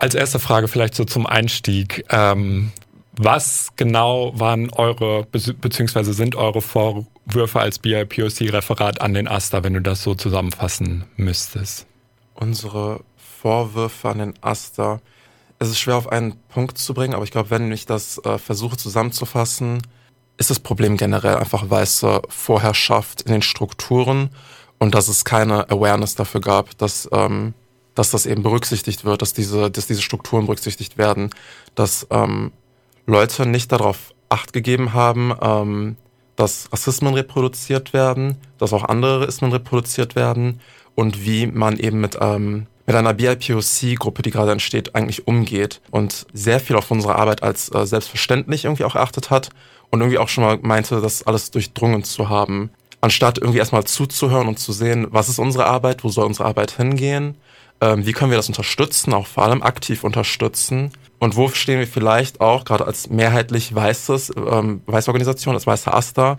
Als erste Frage vielleicht so zum Einstieg. Ähm, was genau waren eure, beziehungsweise sind eure Vorwürfe als BIPOC-Referat an den AStA, wenn du das so zusammenfassen müsstest? Unsere Vorwürfe an den AStA. Es ist schwer auf einen Punkt zu bringen, aber ich glaube, wenn ich das äh, versuche zusammenzufassen, ist das Problem generell einfach weiße Vorherrschaft in den Strukturen und dass es keine Awareness dafür gab, dass, ähm, dass das eben berücksichtigt wird, dass diese, dass diese Strukturen berücksichtigt werden, dass ähm, Leute nicht darauf Acht gegeben haben, ähm, dass Rassismen reproduziert werden, dass auch andere Ismen reproduziert werden und wie man eben mit, ähm, mit einer BIPOC-Gruppe, die gerade entsteht, eigentlich umgeht und sehr viel auf unsere Arbeit als äh, selbstverständlich irgendwie auch erachtet hat und irgendwie auch schon mal meinte, das alles durchdrungen zu haben. Anstatt irgendwie erstmal zuzuhören und zu sehen, was ist unsere Arbeit, wo soll unsere Arbeit hingehen, ähm, wie können wir das unterstützen, auch vor allem aktiv unterstützen und wo stehen wir vielleicht auch, gerade als mehrheitlich weißes, ähm, weiße Organisation, als weißer Asta,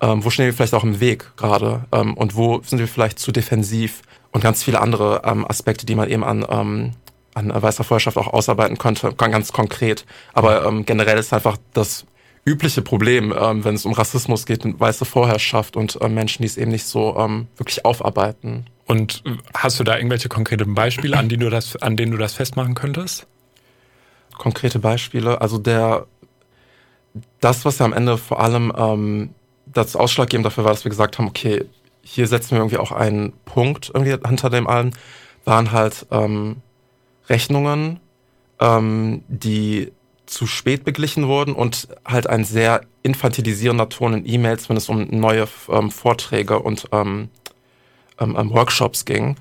ähm, wo stehen wir vielleicht auch im Weg gerade ähm, und wo sind wir vielleicht zu defensiv und ganz viele andere ähm, Aspekte, die man eben an, ähm, an weißer Vorherrschaft auch ausarbeiten könnte, ganz konkret. Aber ähm, generell ist einfach das übliche Problem, ähm, wenn es um Rassismus geht, weiße Vorherrschaft und äh, Menschen, die es eben nicht so ähm, wirklich aufarbeiten. Und hast du da irgendwelche konkreten Beispiele, an, denen du das, an denen du das festmachen könntest? Konkrete Beispiele. Also der das, was ja am Ende vor allem ähm, das Ausschlaggebend dafür war, dass wir gesagt haben, okay, hier setzen wir irgendwie auch einen Punkt irgendwie hinter dem allen, waren halt ähm, Rechnungen, ähm, die zu spät beglichen wurden und halt ein sehr infantilisierender Ton in E-Mails, wenn es um neue ähm, Vorträge und ähm, ähm, ähm, Workshops ging.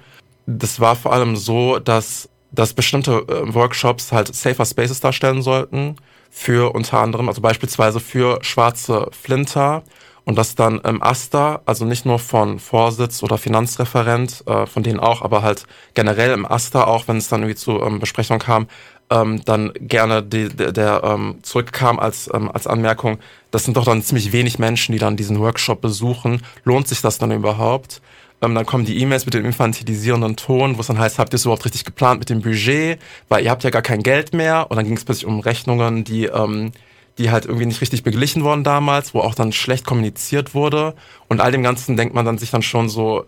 Das war vor allem so, dass, dass bestimmte äh, Workshops halt safer Spaces darstellen sollten für unter anderem, also beispielsweise für schwarze Flinter und das dann im Asta, also nicht nur von Vorsitz oder Finanzreferent, äh, von denen auch, aber halt generell im Asta auch, wenn es dann irgendwie zu ähm, Besprechungen kam, ähm, dann gerne die, der, der ähm, zurückkam als, ähm, als Anmerkung, das sind doch dann ziemlich wenig Menschen, die dann diesen Workshop besuchen. Lohnt sich das dann überhaupt? Ähm, dann kommen die E-Mails mit dem infantilisierenden Ton, wo es dann heißt, habt ihr es überhaupt richtig geplant mit dem Budget? Weil ihr habt ja gar kein Geld mehr. Und dann ging es plötzlich um Rechnungen, die, ähm, die halt irgendwie nicht richtig beglichen wurden damals, wo auch dann schlecht kommuniziert wurde. Und all dem Ganzen denkt man dann sich dann schon so,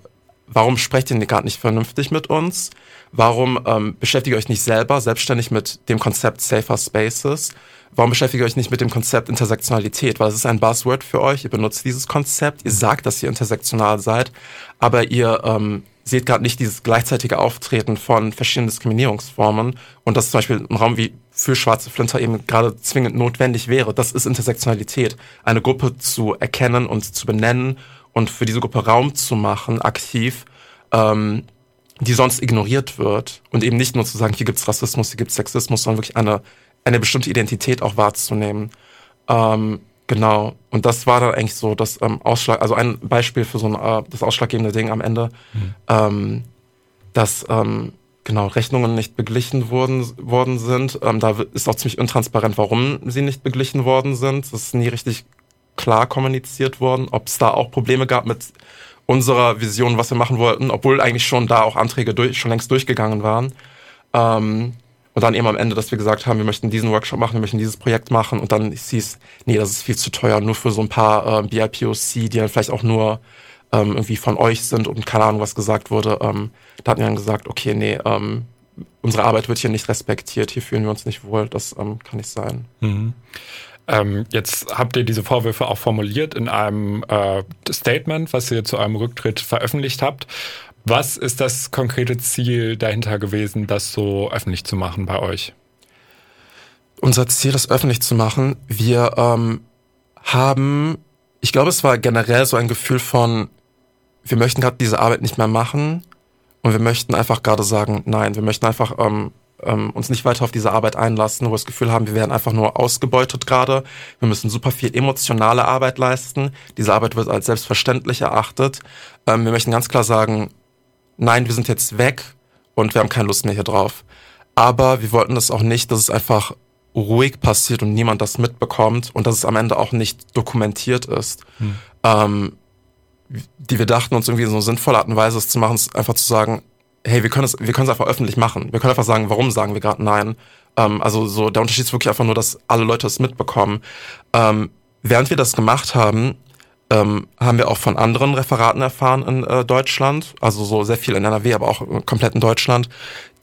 warum sprecht ihr gerade nicht vernünftig mit uns? Warum ähm, beschäftigt ihr euch nicht selber selbstständig mit dem Konzept Safer Spaces? Warum beschäftigt ihr euch nicht mit dem Konzept Intersektionalität? Weil es ist ein Buzzword für euch. Ihr benutzt dieses Konzept. Ihr sagt, dass ihr intersektional seid, aber ihr ähm, seht gerade nicht dieses gleichzeitige Auftreten von verschiedenen Diskriminierungsformen und dass zum Beispiel ein Raum wie für schwarze Flinter eben gerade zwingend notwendig wäre. Das ist Intersektionalität. Eine Gruppe zu erkennen und zu benennen und für diese Gruppe Raum zu machen, aktiv, ähm, die sonst ignoriert wird. Und eben nicht nur zu sagen, hier gibt's Rassismus, hier gibt's Sexismus, sondern wirklich eine, eine bestimmte Identität auch wahrzunehmen. Ähm, genau. Und das war dann eigentlich so das ähm, Ausschlag, also ein Beispiel für so ein, äh, das ausschlaggebende Ding am Ende, mhm. ähm, dass ähm, genau Rechnungen nicht beglichen worden, worden sind. Ähm, da ist auch ziemlich intransparent, warum sie nicht beglichen worden sind. Das ist nie richtig klar kommuniziert worden, ob es da auch Probleme gab mit unserer Vision, was wir machen wollten, obwohl eigentlich schon da auch Anträge durch, schon längst durchgegangen waren. Ähm, und dann eben am Ende, dass wir gesagt haben, wir möchten diesen Workshop machen, wir möchten dieses Projekt machen und dann hieß, nee, das ist viel zu teuer, nur für so ein paar äh, BIPOC, die dann vielleicht auch nur ähm, irgendwie von euch sind und keine Ahnung, was gesagt wurde. Ähm, da hatten wir dann gesagt, okay, nee, ähm, unsere Arbeit wird hier nicht respektiert, hier fühlen wir uns nicht wohl, das ähm, kann nicht sein. Mhm. Ähm, jetzt habt ihr diese Vorwürfe auch formuliert in einem äh, Statement, was ihr zu eurem Rücktritt veröffentlicht habt. Was ist das konkrete Ziel dahinter gewesen, das so öffentlich zu machen bei euch? Unser Ziel, das öffentlich zu machen, wir ähm, haben, ich glaube, es war generell so ein Gefühl von, wir möchten gerade diese Arbeit nicht mehr machen und wir möchten einfach gerade sagen, nein, wir möchten einfach ähm, ähm, uns nicht weiter auf diese Arbeit einlassen, wo wir das Gefühl haben, wir werden einfach nur ausgebeutet gerade. Wir müssen super viel emotionale Arbeit leisten. Diese Arbeit wird als selbstverständlich erachtet. Ähm, wir möchten ganz klar sagen, nein, wir sind jetzt weg und wir haben keine Lust mehr hier drauf. Aber wir wollten das auch nicht, dass es einfach ruhig passiert und niemand das mitbekommt und dass es am Ende auch nicht dokumentiert ist. Hm. Ähm, die wir dachten, uns irgendwie so eine sinnvolle Art und Weise es zu machen, ist einfach zu sagen, hey, wir können es, wir können es einfach öffentlich machen. Wir können einfach sagen, warum sagen wir gerade nein. Ähm, also so der Unterschied ist wirklich einfach nur, dass alle Leute es mitbekommen. Ähm, während wir das gemacht haben, ähm, haben wir auch von anderen Referaten erfahren in äh, Deutschland, also so sehr viel in NRW, aber auch komplett in Deutschland,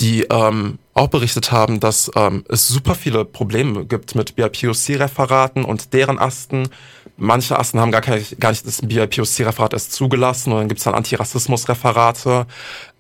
die ähm, auch berichtet haben, dass ähm, es super viele Probleme gibt mit BIPOC-Referaten und deren Asten. Manche Asten haben gar, keine, gar nicht das BIPOC-Referat erst zugelassen und dann gibt's dann Antirassismus-Referate.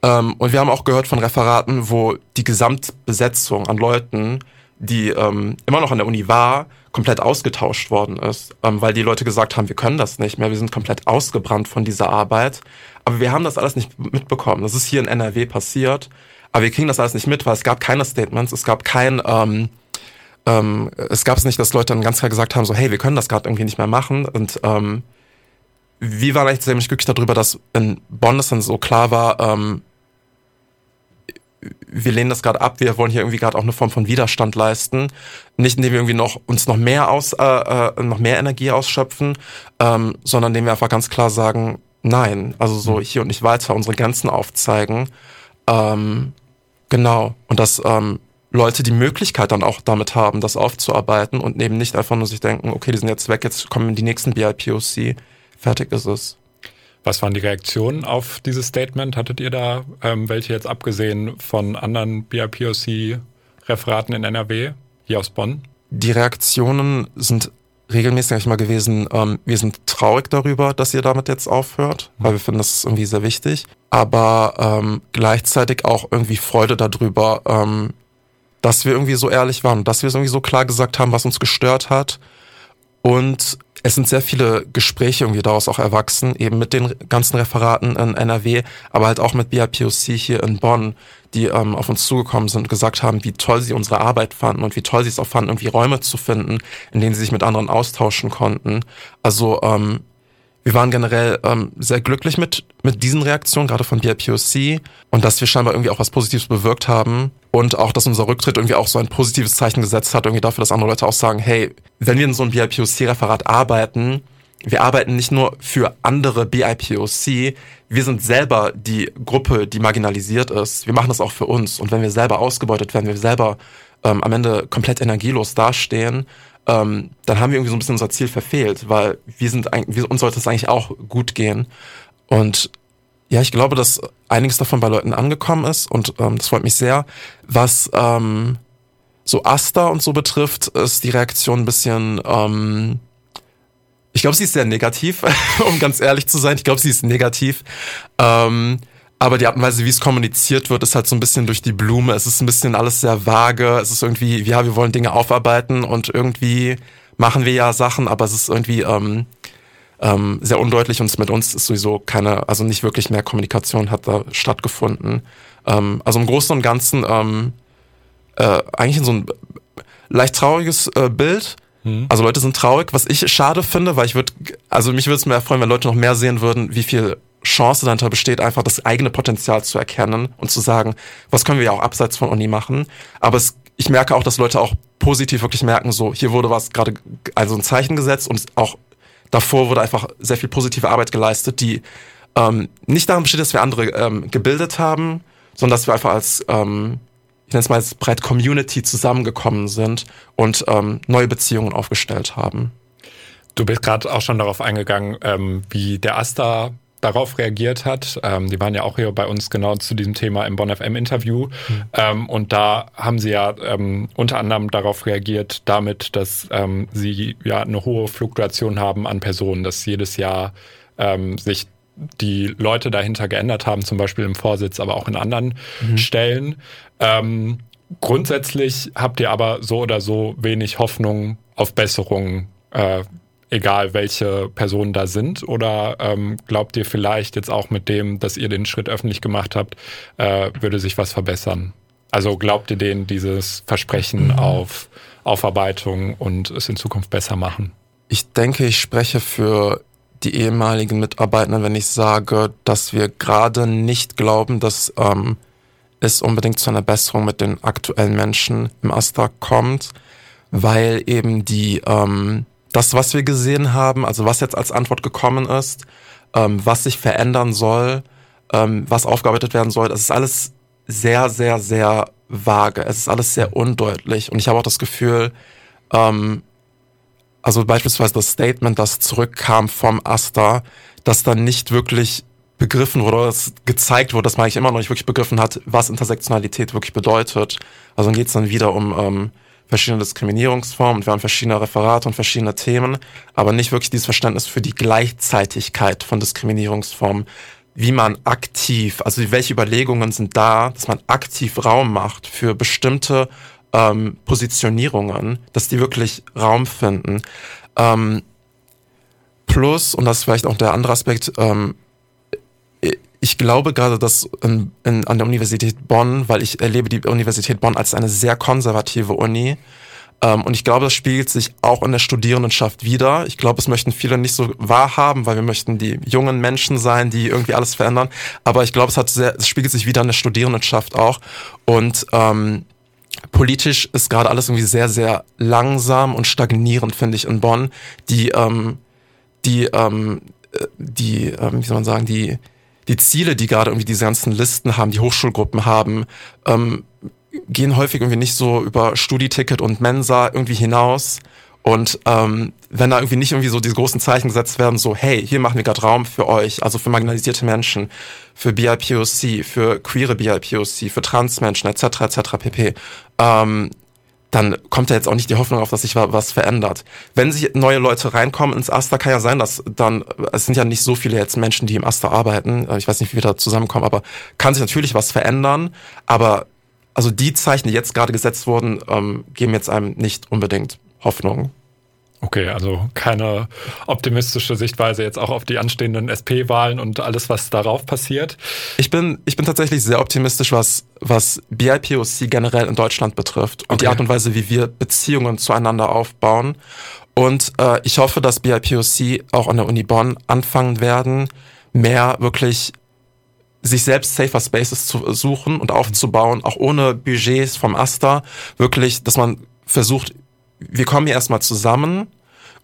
Ähm, und wir haben auch gehört von Referaten, wo die Gesamtbesetzung an Leuten, die ähm, immer noch an der Uni war, komplett ausgetauscht worden ist, ähm, weil die Leute gesagt haben, wir können das nicht mehr, wir sind komplett ausgebrannt von dieser Arbeit. Aber wir haben das alles nicht mitbekommen. Das ist hier in NRW passiert, aber wir kriegen das alles nicht mit, weil es gab keine Statements, es gab kein, ähm, ähm, es gab es nicht, dass Leute dann ganz klar gesagt haben, so hey, wir können das gerade irgendwie nicht mehr machen. Und ähm, wir waren eigentlich ziemlich glücklich darüber, dass in Bonn es dann so klar war, ähm, wir lehnen das gerade ab, wir wollen hier irgendwie gerade auch eine Form von Widerstand leisten. Nicht indem wir irgendwie noch uns noch mehr aus, äh, äh, noch mehr Energie ausschöpfen, ähm, sondern indem wir einfach ganz klar sagen, nein, also so mhm. hier und nicht weiter, unsere Grenzen aufzeigen. Ähm, genau. Und dass ähm, Leute die Möglichkeit dann auch damit haben, das aufzuarbeiten und eben nicht einfach nur sich denken, okay, die sind jetzt weg, jetzt kommen die nächsten BIPOC, fertig ist es. Was waren die Reaktionen auf dieses Statement? Hattet ihr da ähm, welche jetzt abgesehen von anderen BIPOC-Referaten in NRW, hier aus Bonn? Die Reaktionen sind regelmäßig mal gewesen, ähm, wir sind traurig darüber, dass ihr damit jetzt aufhört, weil wir finden, das ist irgendwie sehr wichtig. Aber ähm, gleichzeitig auch irgendwie Freude darüber, ähm, dass wir irgendwie so ehrlich waren, dass wir es irgendwie so klar gesagt haben, was uns gestört hat. Und es sind sehr viele Gespräche irgendwie daraus auch erwachsen, eben mit den ganzen Referaten in NRW, aber halt auch mit BIPOC hier in Bonn, die ähm, auf uns zugekommen sind und gesagt haben, wie toll sie unsere Arbeit fanden und wie toll sie es auch fanden, irgendwie Räume zu finden, in denen sie sich mit anderen austauschen konnten. Also ähm, wir waren generell ähm, sehr glücklich mit, mit diesen Reaktionen, gerade von BIPOC und dass wir scheinbar irgendwie auch was Positives bewirkt haben und auch, dass unser Rücktritt irgendwie auch so ein positives Zeichen gesetzt hat, irgendwie dafür, dass andere Leute auch sagen, hey, wenn wir in so einem BIPOC-Referat arbeiten, wir arbeiten nicht nur für andere BIPOC, wir sind selber die Gruppe, die marginalisiert ist. Wir machen das auch für uns. Und wenn wir selber ausgebeutet werden, wir selber ähm, am Ende komplett energielos dastehen, ähm, dann haben wir irgendwie so ein bisschen unser Ziel verfehlt, weil wir sind eigentlich, uns sollte es eigentlich auch gut gehen. Und ja, ich glaube, dass einiges davon bei Leuten angekommen ist und ähm, das freut mich sehr. Was ähm, so Asta und so betrifft, ist die Reaktion ein bisschen, ähm, ich glaube, sie ist sehr negativ, um ganz ehrlich zu sein. Ich glaube, sie ist negativ. Ähm, aber die Art und Weise, wie es kommuniziert wird, ist halt so ein bisschen durch die Blume. Es ist ein bisschen alles sehr vage. Es ist irgendwie, ja, wir wollen Dinge aufarbeiten und irgendwie machen wir ja Sachen, aber es ist irgendwie ähm, ähm, sehr undeutlich und mit uns ist sowieso keine, also nicht wirklich mehr Kommunikation hat da stattgefunden. Ähm, also im Großen und Ganzen ähm, äh, eigentlich in so ein leicht trauriges äh, Bild. Mhm. Also Leute sind traurig, was ich schade finde, weil ich würde, also mich würde es mehr freuen, wenn Leute noch mehr sehen würden, wie viel Chance dahinter besteht, einfach das eigene Potenzial zu erkennen und zu sagen, was können wir ja auch abseits von Uni machen. Aber es, ich merke auch, dass Leute auch positiv wirklich merken, so hier wurde was gerade, also ein Zeichen gesetzt und auch davor wurde einfach sehr viel positive Arbeit geleistet, die ähm, nicht darin besteht, dass wir andere ähm, gebildet haben, sondern dass wir einfach als, ähm, ich nenne es mal als breit Community zusammengekommen sind und ähm, neue Beziehungen aufgestellt haben. Du bist gerade auch schon darauf eingegangen, ähm, wie der Asta darauf reagiert hat. Ähm, die waren ja auch hier bei uns genau zu diesem Thema im Bonn FM Interview. Mhm. Ähm, und da haben sie ja ähm, unter anderem darauf reagiert, damit, dass ähm, sie ja eine hohe Fluktuation haben an Personen, dass jedes Jahr ähm, sich die Leute dahinter geändert haben, zum Beispiel im Vorsitz, aber auch in anderen mhm. Stellen. Ähm, grundsätzlich habt ihr aber so oder so wenig Hoffnung auf Besserungen äh, egal welche Personen da sind? Oder ähm, glaubt ihr vielleicht jetzt auch mit dem, dass ihr den Schritt öffentlich gemacht habt, äh, würde sich was verbessern? Also glaubt ihr denen dieses Versprechen mhm. auf Aufarbeitung und es in Zukunft besser machen? Ich denke, ich spreche für die ehemaligen Mitarbeiter, wenn ich sage, dass wir gerade nicht glauben, dass ähm, es unbedingt zu einer Besserung mit den aktuellen Menschen im Astra kommt, weil eben die ähm, das, was wir gesehen haben, also was jetzt als Antwort gekommen ist, ähm, was sich verändern soll, ähm, was aufgearbeitet werden soll. Das ist alles sehr, sehr, sehr vage. Es ist alles sehr undeutlich. Und ich habe auch das Gefühl, ähm, also beispielsweise das Statement, das zurückkam vom Asta, dass dann nicht wirklich begriffen wurde, dass gezeigt wurde, dass man eigentlich immer noch nicht wirklich begriffen hat, was Intersektionalität wirklich bedeutet. Also dann geht es dann wieder um ähm, verschiedene Diskriminierungsformen und wir haben verschiedene Referate und verschiedene Themen, aber nicht wirklich dieses Verständnis für die Gleichzeitigkeit von Diskriminierungsformen, wie man aktiv, also welche Überlegungen sind da, dass man aktiv Raum macht für bestimmte ähm, Positionierungen, dass die wirklich Raum finden. Ähm, plus, und das ist vielleicht auch der andere Aspekt, ähm, ich glaube gerade, dass in, in, an der Universität Bonn, weil ich erlebe die Universität Bonn als eine sehr konservative Uni, ähm, und ich glaube, das spiegelt sich auch in der Studierendenschaft wieder. Ich glaube, es möchten viele nicht so wahrhaben, weil wir möchten die jungen Menschen sein, die irgendwie alles verändern. Aber ich glaube, es hat sehr, es spiegelt sich wieder in der Studierendenschaft auch. Und ähm, politisch ist gerade alles irgendwie sehr, sehr langsam und stagnierend, finde ich, in Bonn. Die, ähm, die, ähm, äh, die, ähm, wie soll man sagen, die, die Ziele, die gerade irgendwie diese ganzen Listen haben, die Hochschulgruppen haben, ähm, gehen häufig irgendwie nicht so über Studieticket und Mensa irgendwie hinaus. Und ähm, wenn da irgendwie nicht irgendwie so diese großen Zeichen gesetzt werden, so hey, hier machen wir gerade Raum für euch, also für marginalisierte Menschen, für BIPOC, für queere BIPOC, für Transmenschen etc. etc. pp. Ähm, dann kommt da jetzt auch nicht die Hoffnung auf, dass sich was verändert. Wenn sich neue Leute reinkommen ins Aster, kann ja sein, dass dann, es sind ja nicht so viele jetzt Menschen, die im Aster arbeiten, ich weiß nicht, wie wir da zusammenkommen, aber kann sich natürlich was verändern, aber also die Zeichen, die jetzt gerade gesetzt wurden, ähm, geben jetzt einem nicht unbedingt Hoffnung. Okay, also keine optimistische Sichtweise jetzt auch auf die anstehenden SP-Wahlen und alles, was darauf passiert. Ich bin, ich bin tatsächlich sehr optimistisch, was, was BIPOC generell in Deutschland betrifft und okay. die Art und Weise, wie wir Beziehungen zueinander aufbauen. Und äh, ich hoffe, dass BIPOC auch an der Uni Bonn anfangen werden, mehr wirklich sich selbst Safer Spaces zu suchen und aufzubauen, auch ohne Budgets vom Asta, wirklich, dass man versucht, wir kommen hier erstmal zusammen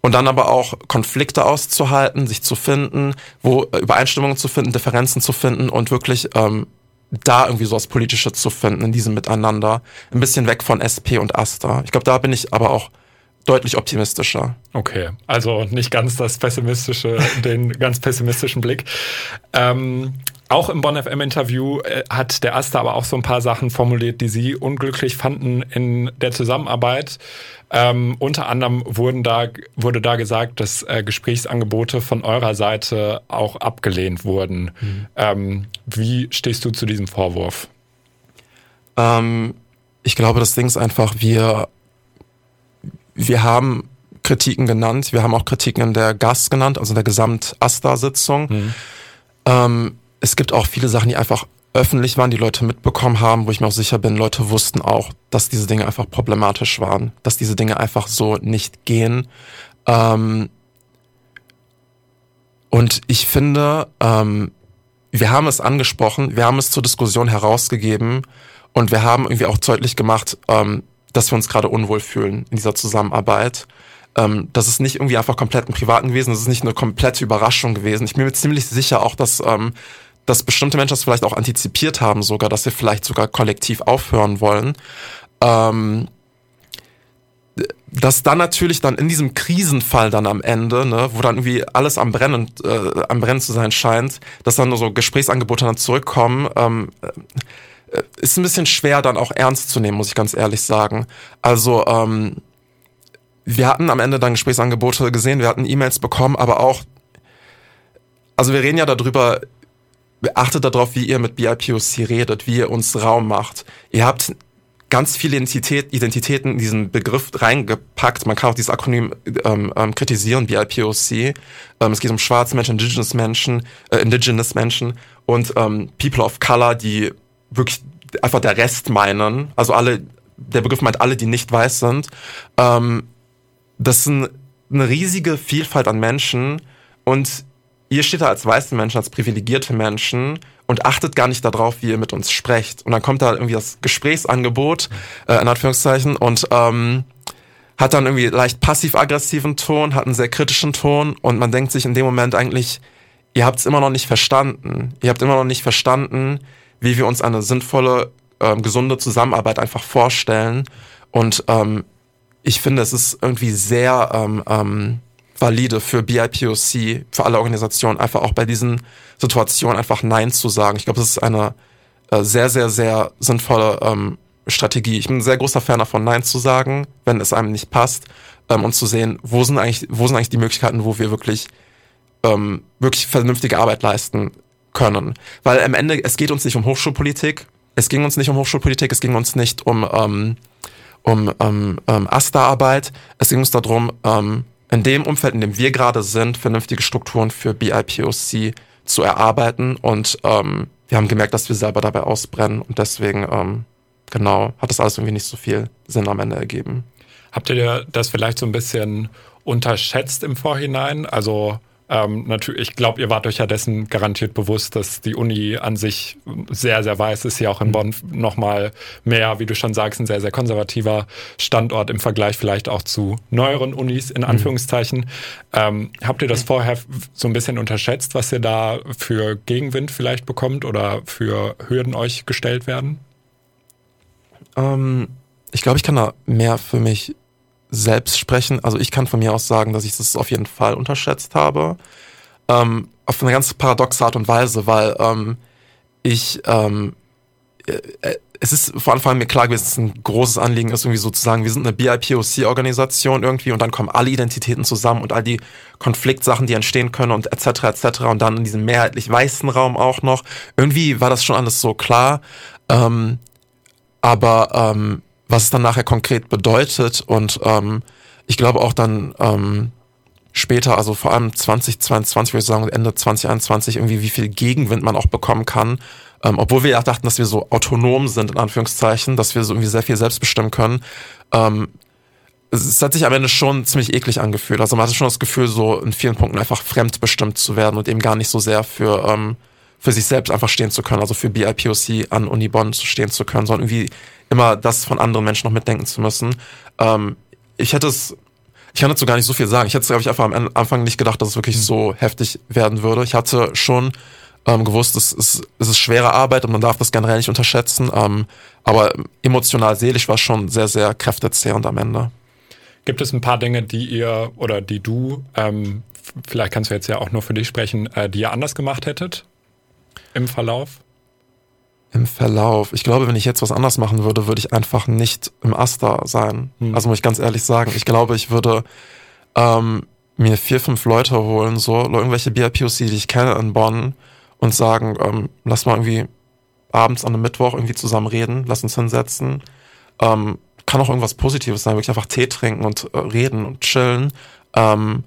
und dann aber auch Konflikte auszuhalten, sich zu finden, wo äh, Übereinstimmungen zu finden, Differenzen zu finden und wirklich ähm, da irgendwie so was Politische zu finden in diesem Miteinander. Ein bisschen weg von SP und Asta. Ich glaube, da bin ich aber auch deutlich optimistischer. Okay, also nicht ganz das pessimistische, den ganz pessimistischen Blick. Ähm, auch im Bonn FM Interview äh, hat der Asta aber auch so ein paar Sachen formuliert, die sie unglücklich fanden in der Zusammenarbeit. Ähm, unter anderem wurden da, wurde da gesagt, dass äh, Gesprächsangebote von eurer Seite auch abgelehnt wurden. Mhm. Ähm, wie stehst du zu diesem Vorwurf? Ähm, ich glaube, das Ding ist einfach, wir, wir haben Kritiken genannt. Wir haben auch Kritiken in der GAS genannt, also in der Gesamt-AStA-Sitzung. Mhm. Es gibt auch viele Sachen, die einfach öffentlich waren, die Leute mitbekommen haben, wo ich mir auch sicher bin, Leute wussten auch, dass diese Dinge einfach problematisch waren, dass diese Dinge einfach so nicht gehen. Ähm und ich finde, ähm, wir haben es angesprochen, wir haben es zur Diskussion herausgegeben und wir haben irgendwie auch deutlich gemacht, ähm, dass wir uns gerade unwohl fühlen in dieser Zusammenarbeit. Ähm, das ist nicht irgendwie einfach komplett im Privaten gewesen, das ist nicht eine komplette Überraschung gewesen. Ich bin mir ziemlich sicher auch, dass ähm, dass bestimmte Menschen das vielleicht auch antizipiert haben, sogar, dass sie vielleicht sogar kollektiv aufhören wollen. Ähm, dass dann natürlich dann in diesem Krisenfall dann am Ende, ne, wo dann irgendwie alles am Brennen, äh, am Brennen zu sein scheint, dass dann nur so Gesprächsangebote dann zurückkommen, ähm, äh, ist ein bisschen schwer dann auch ernst zu nehmen, muss ich ganz ehrlich sagen. Also ähm, wir hatten am Ende dann Gesprächsangebote gesehen, wir hatten E-Mails bekommen, aber auch, also wir reden ja darüber, achtet darauf, wie ihr mit BIPOC redet, wie ihr uns Raum macht. Ihr habt ganz viele Identität, Identitäten in diesen Begriff reingepackt. Man kann auch dieses Akronym ähm, ähm, kritisieren, BIPOC. Ähm, es geht um schwarze Menschen, Indigenous Menschen, äh, Indigenous Menschen und ähm, People of Color, die wirklich einfach der Rest meinen. Also alle, der Begriff meint alle, die nicht weiß sind. Ähm, das sind eine riesige Vielfalt an Menschen und ihr steht da als weiße Menschen, als privilegierte Menschen und achtet gar nicht darauf, wie ihr mit uns sprecht. Und dann kommt da irgendwie das Gesprächsangebot, äh, in Anführungszeichen, und ähm, hat dann irgendwie leicht passiv-aggressiven Ton, hat einen sehr kritischen Ton und man denkt sich in dem Moment eigentlich, ihr habt es immer noch nicht verstanden. Ihr habt immer noch nicht verstanden, wie wir uns eine sinnvolle, ähm, gesunde Zusammenarbeit einfach vorstellen. Und ähm, ich finde, es ist irgendwie sehr ähm, ähm, valide für BIPOC, für alle Organisationen, einfach auch bei diesen Situationen einfach Nein zu sagen. Ich glaube, das ist eine äh, sehr, sehr, sehr sinnvolle ähm, Strategie. Ich bin ein sehr großer Fan davon, Nein zu sagen, wenn es einem nicht passt, ähm, und zu sehen, wo sind eigentlich, wo sind eigentlich die Möglichkeiten, wo wir wirklich, ähm, wirklich vernünftige Arbeit leisten können. Weil am Ende, es geht uns nicht um Hochschulpolitik, es ging uns nicht um Hochschulpolitik, es ging uns nicht um, ähm, um ähm, ähm, AStA-Arbeit, es ging uns darum, ähm, in dem Umfeld, in dem wir gerade sind, vernünftige Strukturen für BIPOC zu erarbeiten und ähm, wir haben gemerkt, dass wir selber dabei ausbrennen und deswegen, ähm, genau, hat das alles irgendwie nicht so viel Sinn am Ende ergeben. Habt ihr das vielleicht so ein bisschen unterschätzt im Vorhinein? Also ähm, natürlich, ich glaube, ihr wart euch ja dessen garantiert bewusst, dass die Uni an sich sehr, sehr weiß ist. Hier auch in mhm. Bonn nochmal mehr, wie du schon sagst, ein sehr, sehr konservativer Standort im Vergleich vielleicht auch zu neueren Unis, in mhm. Anführungszeichen. Mhm. Ähm, habt ihr das vorher so ein bisschen unterschätzt, was ihr da für Gegenwind vielleicht bekommt oder für Hürden euch gestellt werden? Ähm, ich glaube, ich kann da mehr für mich selbst sprechen. Also ich kann von mir aus sagen, dass ich das auf jeden Fall unterschätzt habe. Ähm, auf eine ganz paradoxe Art und Weise, weil ähm, ich ähm, äh, äh es ist vor Anfang an mir klar gewesen, dass es ein großes Anliegen ist, irgendwie sozusagen, wir sind eine BIPOC-Organisation irgendwie und dann kommen alle Identitäten zusammen und all die Konfliktsachen, die entstehen können und etc. etc. und dann in diesem mehrheitlich weißen Raum auch noch. Irgendwie war das schon alles so klar. Ähm, aber ähm, was es dann nachher konkret bedeutet und ähm, ich glaube auch dann ähm, später, also vor allem 2022, würde ich sagen, Ende 2021, irgendwie wie viel Gegenwind man auch bekommen kann. Ähm, obwohl wir ja dachten, dass wir so autonom sind, in Anführungszeichen, dass wir so irgendwie sehr viel selbst bestimmen können. Ähm, es hat sich am Ende schon ziemlich eklig angefühlt. Also man hatte schon das Gefühl, so in vielen Punkten einfach fremdbestimmt zu werden und eben gar nicht so sehr für, ähm, für sich selbst einfach stehen zu können, also für BIPOC an Uni Bonn stehen zu können, sondern irgendwie immer das von anderen Menschen noch mitdenken zu müssen. Ähm, ich hätte es, ich kann dazu gar nicht so viel sagen. Ich hätte es, glaube ich, einfach am Anfang nicht gedacht, dass es wirklich so heftig werden würde. Ich hatte schon ähm, gewusst, es ist, es ist schwere Arbeit und man darf das generell nicht unterschätzen. Ähm, aber emotional, seelisch war es schon sehr, sehr kräftezehrend am Ende. Gibt es ein paar Dinge, die ihr oder die du, ähm, vielleicht kannst du jetzt ja auch nur für dich sprechen, äh, die ihr anders gemacht hättet im Verlauf? Im Verlauf. Ich glaube, wenn ich jetzt was anders machen würde, würde ich einfach nicht im Aster sein. Hm. Also muss ich ganz ehrlich sagen. Ich glaube, ich würde ähm, mir vier, fünf Leute holen, so irgendwelche BIPOC, die ich kenne in Bonn und sagen, ähm, lass mal irgendwie abends an einem Mittwoch irgendwie zusammen reden, lass uns hinsetzen. Ähm, kann auch irgendwas Positives sein, wirklich einfach Tee trinken und äh, reden und chillen ähm,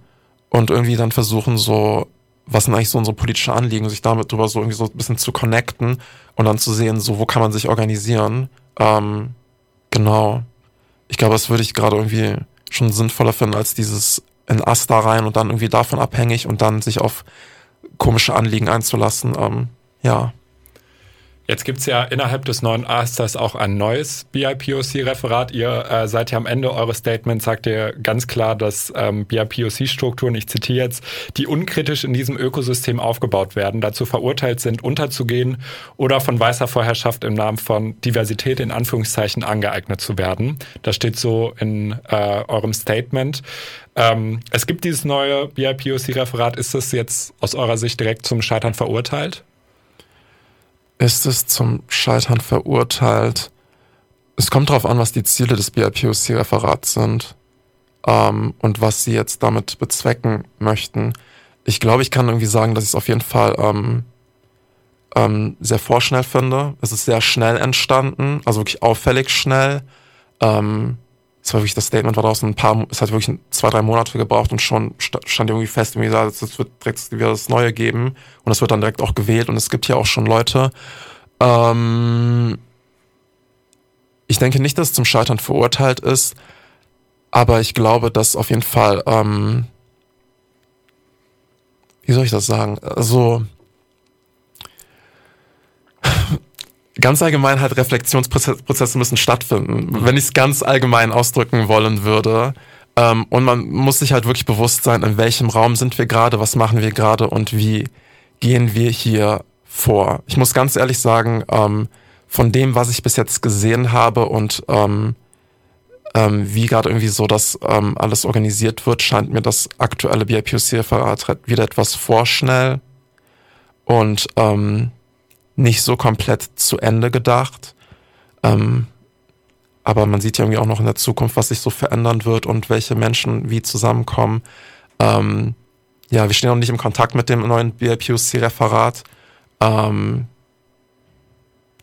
und irgendwie dann versuchen so was sind eigentlich so unsere politische Anliegen, sich damit drüber so irgendwie so ein bisschen zu connecten und dann zu sehen, so wo kann man sich organisieren. Ähm, genau. Ich glaube, das würde ich gerade irgendwie schon sinnvoller finden, als dieses in Asta rein und dann irgendwie davon abhängig und dann sich auf komische Anliegen einzulassen. Ähm, ja. Jetzt gibt es ja innerhalb des neuen Asters auch ein neues BIPOC-Referat. Ihr äh, seid ja am Ende eures Statements, sagt ihr ganz klar, dass ähm, BIPOC-Strukturen, ich zitiere jetzt, die unkritisch in diesem Ökosystem aufgebaut werden, dazu verurteilt sind, unterzugehen oder von weißer Vorherrschaft im Namen von Diversität in Anführungszeichen angeeignet zu werden. Das steht so in äh, eurem Statement. Ähm, es gibt dieses neue BIPOC-Referat. Ist das jetzt aus eurer Sicht direkt zum Scheitern verurteilt? Ist es zum Scheitern verurteilt. Es kommt darauf an, was die Ziele des BIPOC-Referats sind ähm, und was sie jetzt damit bezwecken möchten. Ich glaube, ich kann irgendwie sagen, dass ich es auf jeden Fall ähm, ähm, sehr vorschnell finde. Es ist sehr schnell entstanden, also wirklich auffällig schnell. Ähm, es war wirklich, das Statement war draußen ein paar, es hat wirklich zwei, drei Monate gebraucht und schon stand irgendwie fest, irgendwie es wird direkt wieder das Neue geben und es wird dann direkt auch gewählt und es gibt hier auch schon Leute. Ähm, ich denke nicht, dass es zum Scheitern verurteilt ist, aber ich glaube, dass auf jeden Fall, ähm, wie soll ich das sagen? Also, ganz allgemein halt Reflexionsprozesse müssen stattfinden, wenn ich es ganz allgemein ausdrücken wollen würde. Ähm, und man muss sich halt wirklich bewusst sein, in welchem Raum sind wir gerade, was machen wir gerade und wie, gehen wir hier vor? Ich muss ganz ehrlich sagen, ähm, von dem, was ich bis jetzt gesehen habe und ähm, ähm, wie gerade irgendwie so das ähm, alles organisiert wird, scheint mir das aktuelle BIPOC-Referat wieder etwas vorschnell und ähm, nicht so komplett zu Ende gedacht. Ähm, aber man sieht ja irgendwie auch noch in der Zukunft, was sich so verändern wird und welche Menschen wie zusammenkommen. Ähm, ja, wir stehen noch nicht im Kontakt mit dem neuen BIPOC-Referat. Ähm,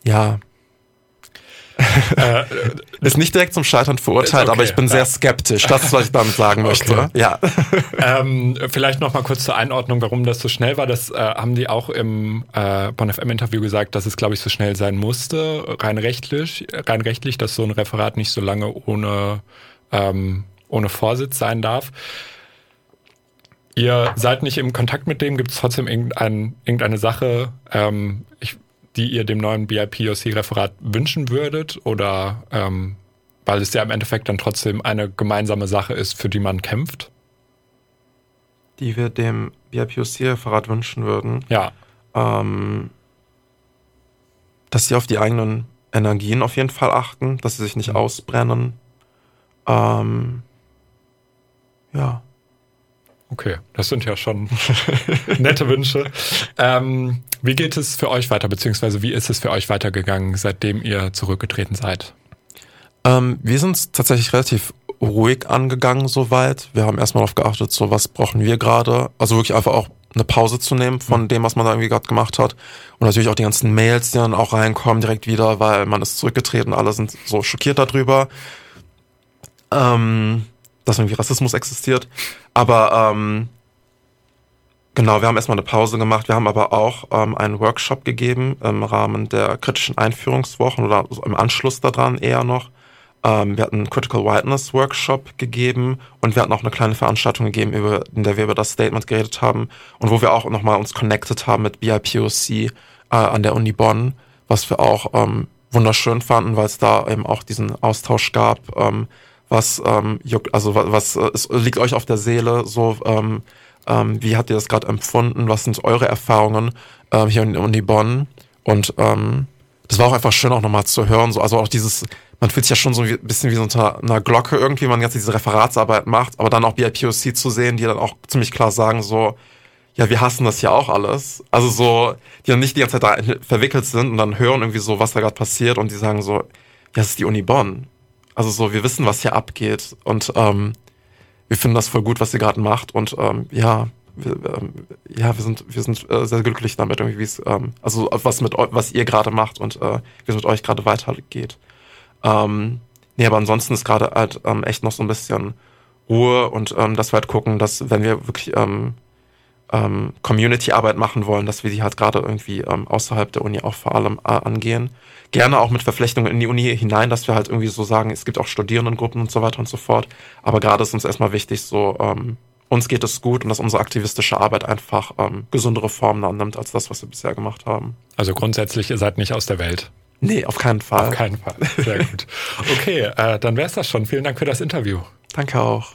ja, äh, ist nicht direkt zum Scheitern verurteilt, okay, aber ich bin sehr skeptisch. Das ist, was ich damit sagen möchte. Okay. Ja. Ähm, vielleicht noch mal kurz zur Einordnung, warum das so schnell war. Das äh, haben die auch im äh, BonFM-Interview gesagt, dass es, glaube ich, so schnell sein musste, rein rechtlich, rein rechtlich, dass so ein Referat nicht so lange ohne, ähm, ohne Vorsitz sein darf. Ihr seid nicht im Kontakt mit dem, gibt es trotzdem irgendein, irgendeine Sache, ähm, die ihr dem neuen BIPOC-Referat wünschen würdet? Oder ähm, weil es ja im Endeffekt dann trotzdem eine gemeinsame Sache ist, für die man kämpft? Die wir dem BIPOC-Referat wünschen würden. Ja. Ähm, dass sie auf die eigenen Energien auf jeden Fall achten, dass sie sich nicht mhm. ausbrennen. Ähm, ja. Okay, das sind ja schon nette Wünsche. Ähm, wie geht es für euch weiter, beziehungsweise wie ist es für euch weitergegangen, seitdem ihr zurückgetreten seid? Ähm, wir sind tatsächlich relativ ruhig angegangen soweit. Wir haben erstmal darauf geachtet, so was brauchen wir gerade. Also wirklich einfach auch eine Pause zu nehmen von mhm. dem, was man da irgendwie gerade gemacht hat. Und natürlich auch die ganzen Mails, die dann auch reinkommen direkt wieder, weil man ist zurückgetreten, alle sind so schockiert darüber. Ähm, dass irgendwie Rassismus existiert. Aber ähm, genau, wir haben erstmal eine Pause gemacht. Wir haben aber auch ähm, einen Workshop gegeben im Rahmen der kritischen Einführungswochen oder im Anschluss daran eher noch. Ähm, wir hatten einen Critical Whiteness Workshop gegeben und wir hatten auch eine kleine Veranstaltung gegeben, über, in der wir über das Statement geredet haben und wo wir auch nochmal uns connected haben mit BIPOC äh, an der Uni Bonn, was wir auch ähm, wunderschön fanden, weil es da eben auch diesen Austausch gab. Ähm, was ähm, juckt, also was, was äh, liegt euch auf der Seele, so ähm, ähm, wie habt ihr das gerade empfunden, was sind eure Erfahrungen ähm, hier in der Uni Bonn und ähm, das war auch einfach schön auch nochmal zu hören, so, also auch dieses, man fühlt sich ja schon so ein bisschen wie so unter einer Glocke irgendwie, man ganz diese Referatsarbeit macht, aber dann auch BIPOC zu sehen, die dann auch ziemlich klar sagen so, ja, wir hassen das ja auch alles. Also so, die dann nicht die ganze Zeit da verwickelt sind und dann hören irgendwie so, was da gerade passiert und die sagen so, ja, das ist die Uni Bonn. Also so, wir wissen, was hier abgeht und ähm, wir finden das voll gut, was ihr gerade macht und ähm, ja, wir, ähm, ja, wir sind, wir sind äh, sehr glücklich damit, irgendwie, wie es, ähm, also was mit was ihr gerade macht und äh, wie es mit euch gerade weitergeht. Ähm, nee, aber ansonsten ist gerade halt ähm, echt noch so ein bisschen Ruhe und ähm, dass wir halt gucken, dass wenn wir wirklich ähm, ähm, Community-Arbeit machen wollen, dass wir die halt gerade irgendwie ähm, außerhalb der Uni auch vor allem äh, angehen. Gerne auch mit Verflechtungen in die Uni hinein, dass wir halt irgendwie so sagen, es gibt auch Studierendengruppen und so weiter und so fort. Aber gerade ist uns erstmal wichtig, so ähm, uns geht es gut und dass unsere aktivistische Arbeit einfach ähm, gesundere Formen annimmt als das, was wir bisher gemacht haben. Also grundsätzlich, ihr seid nicht aus der Welt. Nee, auf keinen Fall. Auf keinen Fall. Sehr gut. Okay, äh, dann wäre es das schon. Vielen Dank für das Interview. Danke auch.